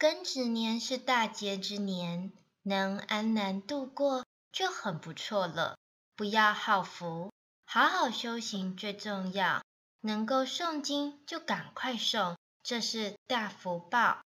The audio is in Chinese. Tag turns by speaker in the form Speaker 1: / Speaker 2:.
Speaker 1: 庚子年是大劫之年能安然度过就很不错了不要好福好好修行最重要能够诵经就赶快诵这是大福报。